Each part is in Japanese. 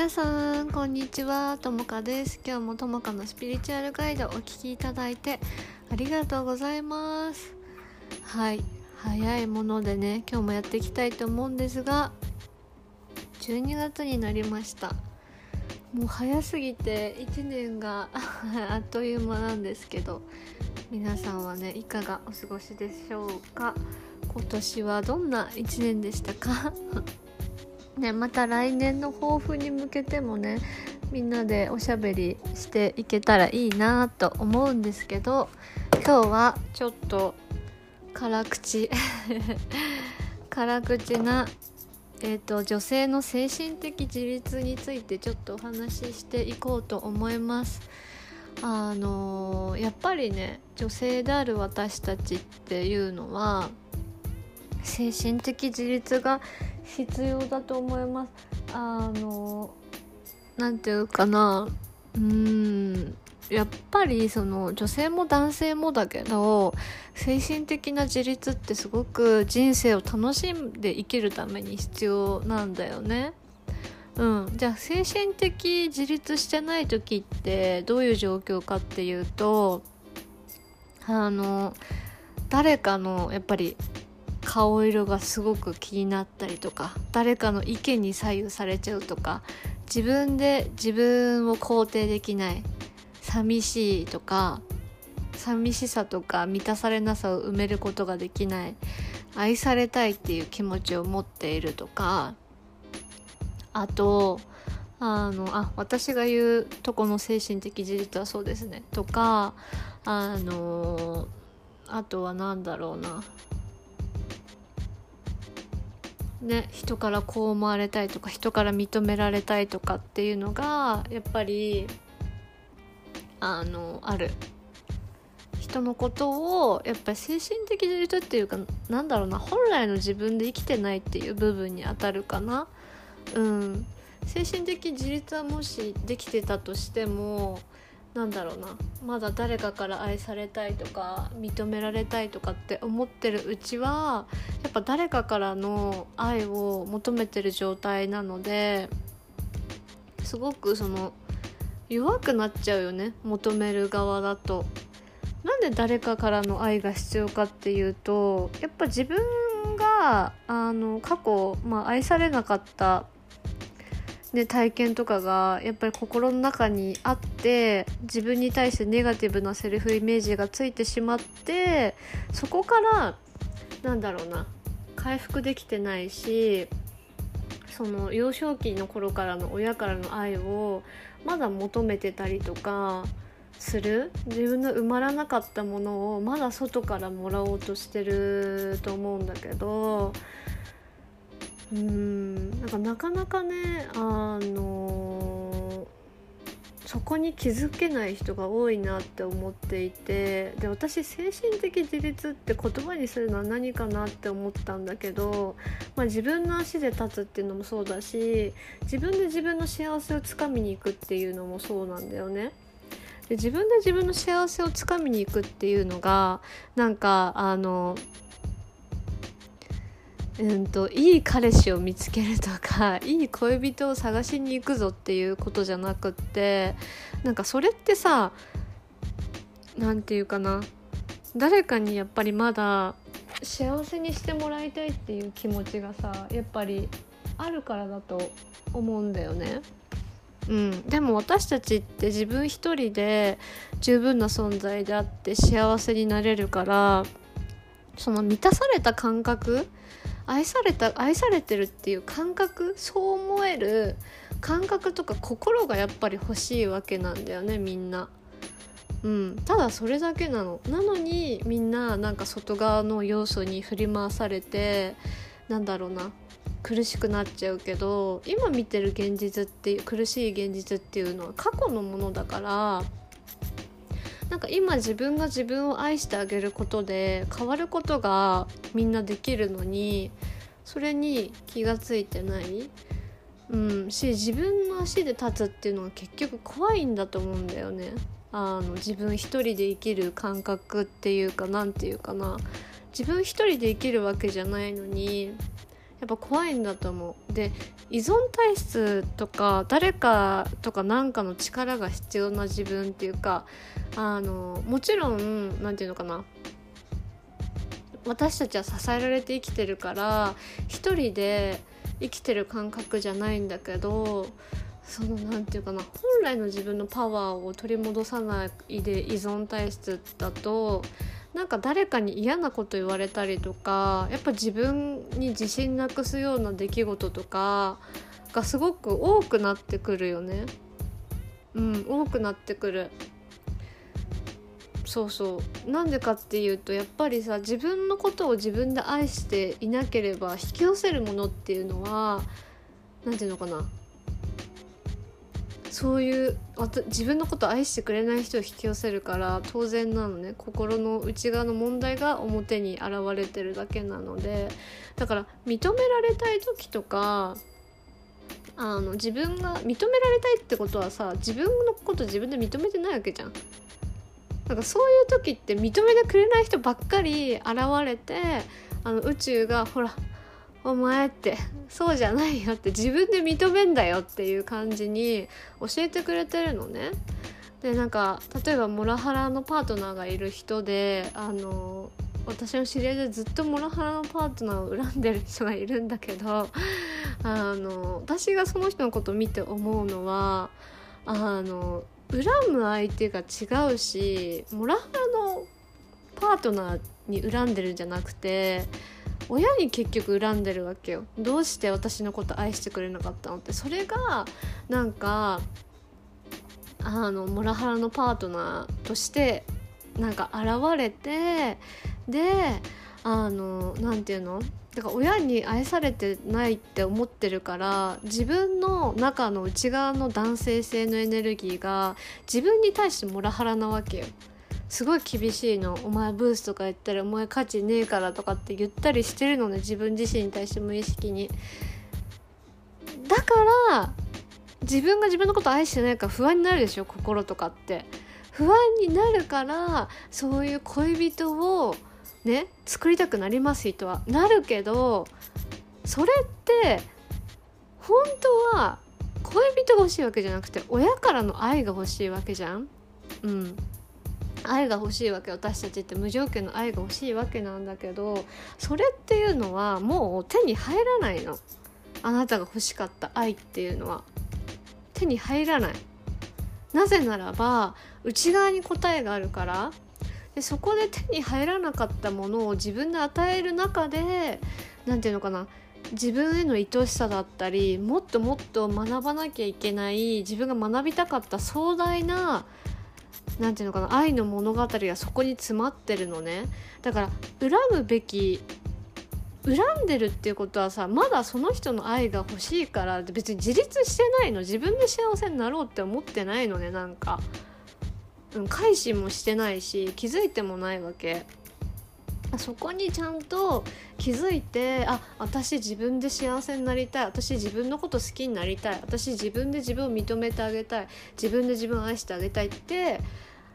皆さんこんにちは。ともかです。今日もともかのスピリチュアルガイドお聞きいただいてありがとうございます。はい。早いものでね今日もやっていきたいと思うんですが12月になりました。もう早すぎて1年が あっという間なんですけど皆さんはねいかがお過ごしでしょうか？今年はどんな1年でしたか？ね、また来年の抱負に向けてもねみんなでおしゃべりしていけたらいいなと思うんですけど今日はちょっと辛口 辛口な、えーと、女性の精神的自立についてちょっとお話ししていこうと思います。あのー、やっぱりね女性である私たちっていうのは精神的自立が必要だと思います。あのなんていうかな。うん。やっぱりその女性も男性もだけど精神的な自立ってすごく人生を楽しんで生きるために必要なんだよね。うん、じゃあ精神的自立してない時ってどういう状況かっていうとあの誰かのやっぱり顔色がすごく気になったりとか誰かの意見に左右されちゃうとか自分で自分を肯定できない寂しいとか寂しさとか満たされなさを埋めることができない愛されたいっていう気持ちを持っているとかあとあのあ私が言うとこの精神的自立はそうですね。とかあのあとは何だろうな。ね、人からこう思われたいとか人から認められたいとかっていうのがやっぱりあのある。人のことをやっぱり精神的自立っていうかなんだろうな本来の自分で生きてないっていう部分にあたるかな。うん。精神的自立はもしできてたとしてもなんだろうなまだ誰かから愛されたいとか認められたいとかって思ってるうちはやっぱ誰かからの愛を求めてる状態なのですごくその弱くなっちゃうよね求める側だと。なんで誰かからの愛が必要かっていうとやっぱ自分があの過去、まあ、愛されなかったね、体験とかがやっぱり心の中にあって自分に対してネガティブなセルフイメージがついてしまってそこからなんだろうな回復できてないしその幼少期の頃からの親からの愛をまだ求めてたりとかする。自分の埋まらなかったものをまだ外からもらおうとしてると思うんだけどうんなんかなかなかねあのそこに気づけない人が多いなって思っていてで私精神的自立って言葉にするのは何かなって思ったんだけど、まあ、自分の足で立つっていうのもそうだし自分で自分の幸せをつかみに行くっていうのもそうなんだよね。で自分で自分の幸せをつかみに行くっていうのがなんかあのうんといい彼氏を見つけるとか いい恋人を探しに行くぞっていうことじゃなくってなんかそれってさ何て言うかな誰かにやっぱりまだ幸せにしてもらいたいっていう気持ちがさやっぱりあるからだと思うんだよね。うん、でも私たちって自分一人で十分な存在であって幸せになれるからその満たされた感覚愛された愛されてるっていう感覚そう思える感覚とか心がやっぱり欲しいわけなんだよねみんな。うん、ただそれだけなの。なのにみんななんか外側の要素に振り回されてなんだろうな。苦しくなっちゃうけど今見てる現実っていう苦しい現実っていうのは過去のものだからなんか今自分が自分を愛してあげることで変わることがみんなできるのにそれに気が付いてない、うん、し自分の足で立つっていうのは結局怖いんだと思うんだよね。あの自分一人で生きる感覚っていうか何て言うかな自分一人で生きるわけじゃないのにやっぱ怖いんだと思う。で依存体質とか誰かとか何かの力が必要な自分っていうかあのもちろん何て言うのかな。私たちは支えられて生きてるから一人で生きてる感覚じゃないんだけどその何て言うかな。本来の自分のパワーを取り戻さないで依存体質だとなんか誰かに嫌なこと言われたりとかやっぱ自分に自信なくすような出来事とかがすごく多くなってくるよね。うん多くなってくる。そうそうなんでかっていうとやっぱりさ自分のことを自分で愛していなければ引き寄せるものっていうのは何て言うのかなそういう自分のことを愛してくれない人を引き寄せるから当然なのね心の内側の問題が表に現れてるだけなのでだから認められたい時とかあの自分が認められたいってことはさ自分のこと自分で認めてないわけじゃん。なんかそういう時って認めてくれない人ばっかり現れてあの宇宙がほらお前ってそうじゃないよって自分で認めんだよっていう感じに教えてくれてるのね。でなんか例えばモラハラのパートナーがいる人であの私の知り合いでずっとモラハラのパートナーを恨んでる人がいるんだけどあの私がその人のことを見て思うのはあの恨む相手が違うしモラハラのパートナーに恨んでるんじゃなくて親に結局恨んでるわけよ。どうして私のこと愛してくれなかったのって。それがなんかあのモラハラのパートナーとしてなんか現れてであの何て言うの？だから親に愛されてないって思ってるから自分の中の内側の男性性のエネルギーが自分に対してモラハラなわけよ。すごい厳しいの「お前ブースとか言ったらお前価値ねえから」とかって言ったりしてるのね自分自身に対して無意識に。だから自分が自分のこと愛してないから不安になるでしょ心とかって。不安になるからそういう恋人をね作りたくなります人はなるけどそれって本当は恋人が欲しいわけじゃなくて親からの愛が欲しいわけじゃんうん愛が欲しいわけ私たちって無条件の愛が欲しいわけなんだけどそれっていうのはもう手に入らないの。あなたが欲しかった愛っていうのは。手に入らない。なぜならば内側に答えがあるから。でそこで手に入らなかったものを自分で与える中で何て言うのかな。自分への愛しさだったりもっともっと学ばなきゃいけない自分が学びたかった壮大な何て言うのかな愛の物語がそこに詰まってるのね。だから恨むべき恨んでるっていうことはさまだその人の愛が欲しいから別に自立してないの自分で幸せになろうって思ってないのねなんか、うん、改心もしてないし気づいてもないわけ。そこにちゃんと気づいてあ私自分で幸せになりたい私自分のこと好きになりたい私自分で自分を認めてあげたい自分で自分を愛してあげたいって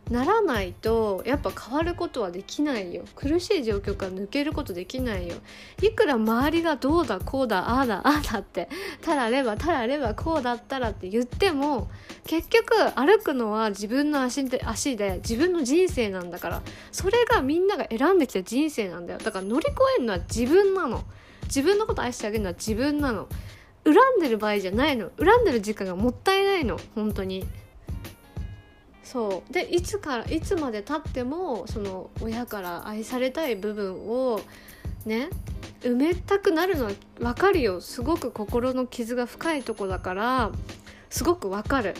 ならないとやっぱ変わることはできないよ。苦しい状況から抜けることできないよ。いくら周りがどうだこうだああだああだってたらればたらればこうだったらって言っても結局歩くのは自分の足で足で自分の人生なんだから。それがみんなが選んできた人生なんだよ。だから乗り越えるのは自分なの。自分のこと愛してあげるのは自分なの。恨んでる場合じゃないの。恨んでる時間がもったいないの。本当に。そう。でいつからいつまでたってもその親から愛されたい部分をね埋めたくなるのは分かるよ。すごく心の傷が深いとこだからすごく分かる。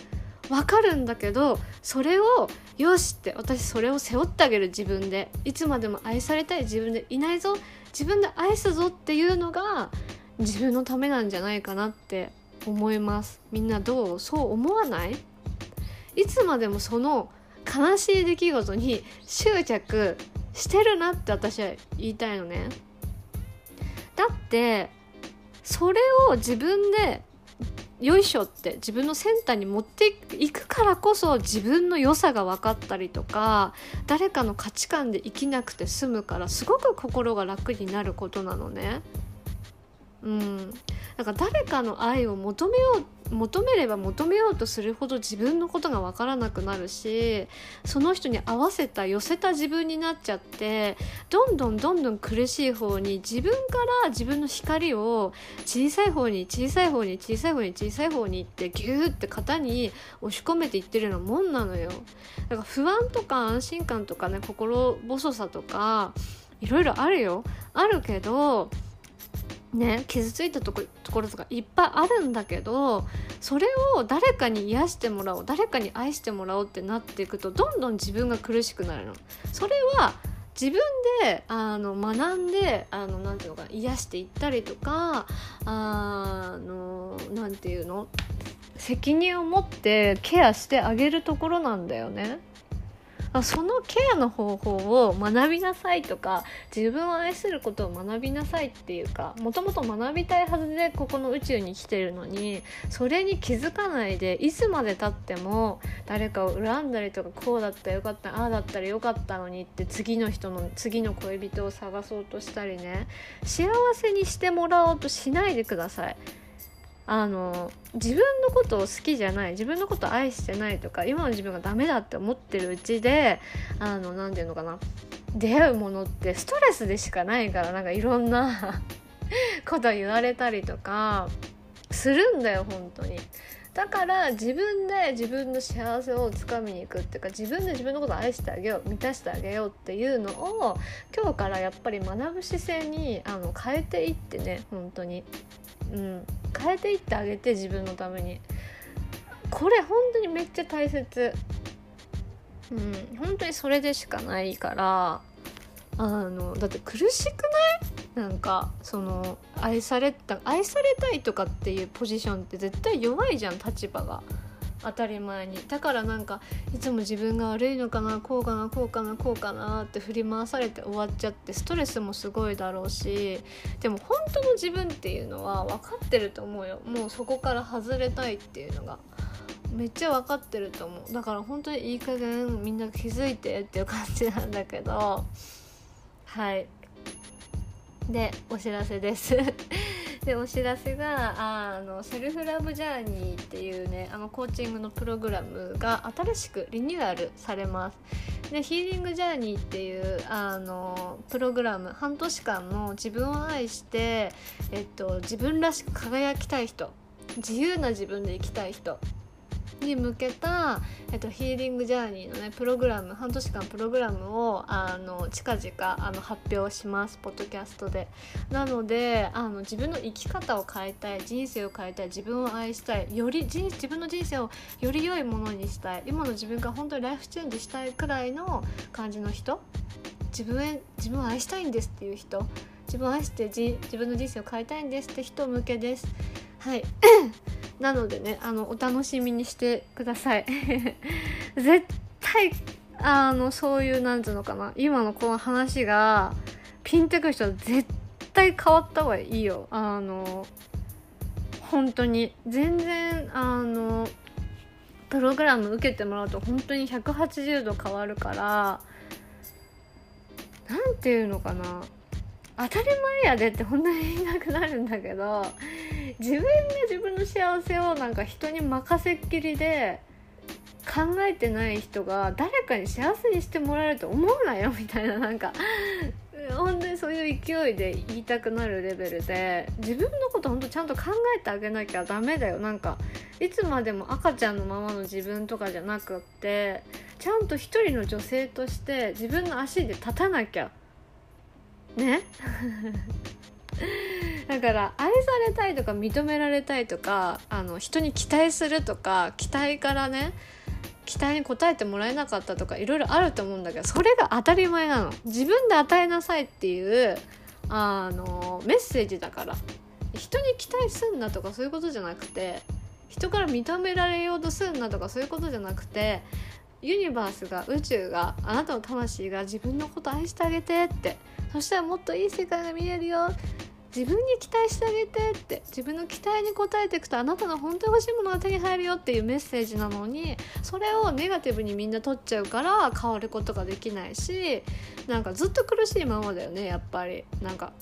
分かるんだけどそれをよしって私それを背負ってあげる。自分で。いつまでも愛されたい自分でいないぞ。自分で愛すぞっていうのが自分のためなんじゃないかなって思います。みんなどう？そう思わない？いつまでもその悲しい出来事に執着してるなって私は言いたいのねだってそれを自分でよいしょって自分のセンターに持っていくからこそ自分の良さが分かったりとか誰かの価値観で生きなくて済むからすごく心が楽になることなのね。うんだから誰かの愛を求めよう求めれば求めようとするほど自分のことが分からなくなるしその人に合わせた寄せた自分になっちゃってどんどんどんどん苦しい方に自分から自分の光を小さい方に小さい方に小さい方に小さい方にってギューって型に押し込めていってるようなもんなのよ。だから不安とか安心感とかね心細さとかいろいろあるよ。あるけどね傷ついたとこところとかいっぱいあるんだけどそれを誰かに癒してもらおう誰かに愛してもらおうってなっていくとどんどん自分が苦しくなるの。それは自分であの学んであのなんていうのか癒していったりとかあのなんていうの責任を持ってケアしてあげるところなんだよね。そのケアの方法を学びなさいとか自分を愛することを学びなさいっていうかもともと学びたいはずでここの宇宙に来てるのにそれに気づかないでいつまでたっても誰かを恨んだりとかこうだったらよかったああだったらよかったのにって次の人の次の恋人を探そうとしたりね幸せにしてもらおうとしないでください。あの自分のことを好きじゃない自分のことを愛してないとか今の自分がダメだって思ってるうちであの何て言うのかな出会うものってストレスでしかないからなんかいろんな こと言われたりとかするんだよ本当に。だから自分で自分の幸せをつかみに行くっていうか自分で自分のことを愛してあげよう満たしてあげようっていうのを今日からやっぱり学ぶ姿勢にあの変えていってね本当にうん、変えていってあげて自分のために。これ本当にめっちゃ大切。うん本当にそれでしかないから。あのだって苦しくない？なんかその愛された愛されたいとかっていうポジションって絶対弱いじゃん立場が。当たり前に。だからなんかいつも自分が悪いのかなこうかなこうかなこうかなって振り回されて終わっちゃってストレスもすごいだろうしでも本当の自分っていうのは分かってると思うよ。もうそこから外れたいっていうのが。めっちゃ分かってると思う。だから本当にいい加減みんな気づいてっていう感じなんだけど。はい。でお知らせです。でお知らせがあのセルフラブジャーニーっていうねあのコーチングのプログラムが新しくリニューアルされます。でヒーリングジャーニーっていうあのプログラム半年間の自分を愛して、えっと、自分らしく輝きたい人自由な自分で生きたい人に向けた、えっと、ヒーリングジャーニーのねプログラム半年間プログラムをあの近々あの発表しますポッドキャストで。なのであの自分の生き方を変えたい人生を変えたい自分を愛したいより自分の人生をより良いものにしたい今の自分が本当にライフチェンジしたいくらいの感じの人自分へ自分を愛したいんですっていう人自分を愛して自分の人生を変えたいんですって人向けです。はい。なのでねあのお楽しみにしてください。絶対あのそういうなんていうのかな今のこの話がピンとくる人は絶対変わった方がいいよ。あの本当に。全然あのプログラム受けてもらうと本当に180度変わるから何て言うのかな。当たり前やでって本当に言いなくなるんだけど 自分が自分の幸せをなんか人に任せっきりで考えてない人が誰かに幸せにしてもらえると思うなよ みたいななんか本当にそういう勢いで言いたくなるレベルで自分のこと本当ちゃんと考えてあげなきゃダメだよ。なんかいつまでも赤ちゃんのままの自分とかじゃなくってちゃんと一人の女性として自分の足で立たなきゃ。ね？だから愛されたいとか認められたいとかあの人に期待するとか期待からね期待に応えてもらえなかったとかいろいろあると思うんだけどそれが当たり前なの。自分で与えなさいっていうあのメッセージだから。人に期待すんなとかそういうことじゃなくて人から認められようとすんなとかそういうことじゃなくてユニバースが宇宙があなたの魂が自分のこと愛してあげてってそしたらもっといい世界が見えるよ。自分に期待してあげてって自分の期待に応えていくとあなたの本当に欲しいものが手に入るよっていうメッセージなのにそれをネガティブにみんな取っちゃうから変わることができないしなんかずっと苦しいままだよねやっぱり。なんか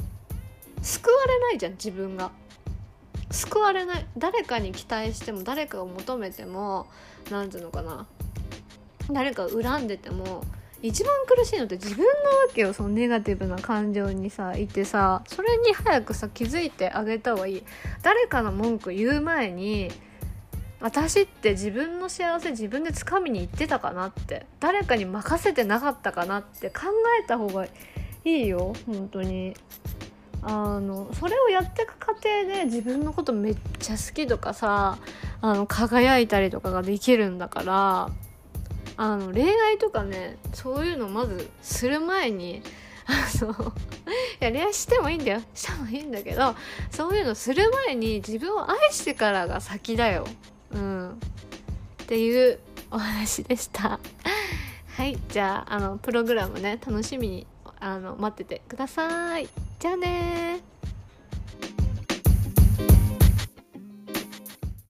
救われないじゃん自分が。救われない。誰かに期待しても誰かを求めても何ていうのかな。誰かを恨んでても一番苦しいのって自分なわけよそのネガティブな感情にさいてさそれに早くさ気づいてあげた方がいい。誰かの文句言う前に私って自分の幸せ自分で掴みに行ってたかなって誰かに任せてなかったかなって考えた方がいいよ本当に。あのそれをやっていく過程で自分のことめっちゃ好きとかさあの輝いたりとかができるんだからあの恋愛とかねそういうのまずする前にあのいや恋愛してもいいんだよ。してもいいんだけどそういうのする前に自分を愛してからが先だよ。うん。っていうお話でした。はい。じゃああのプログラムね楽しみにあの待っててください。じゃあね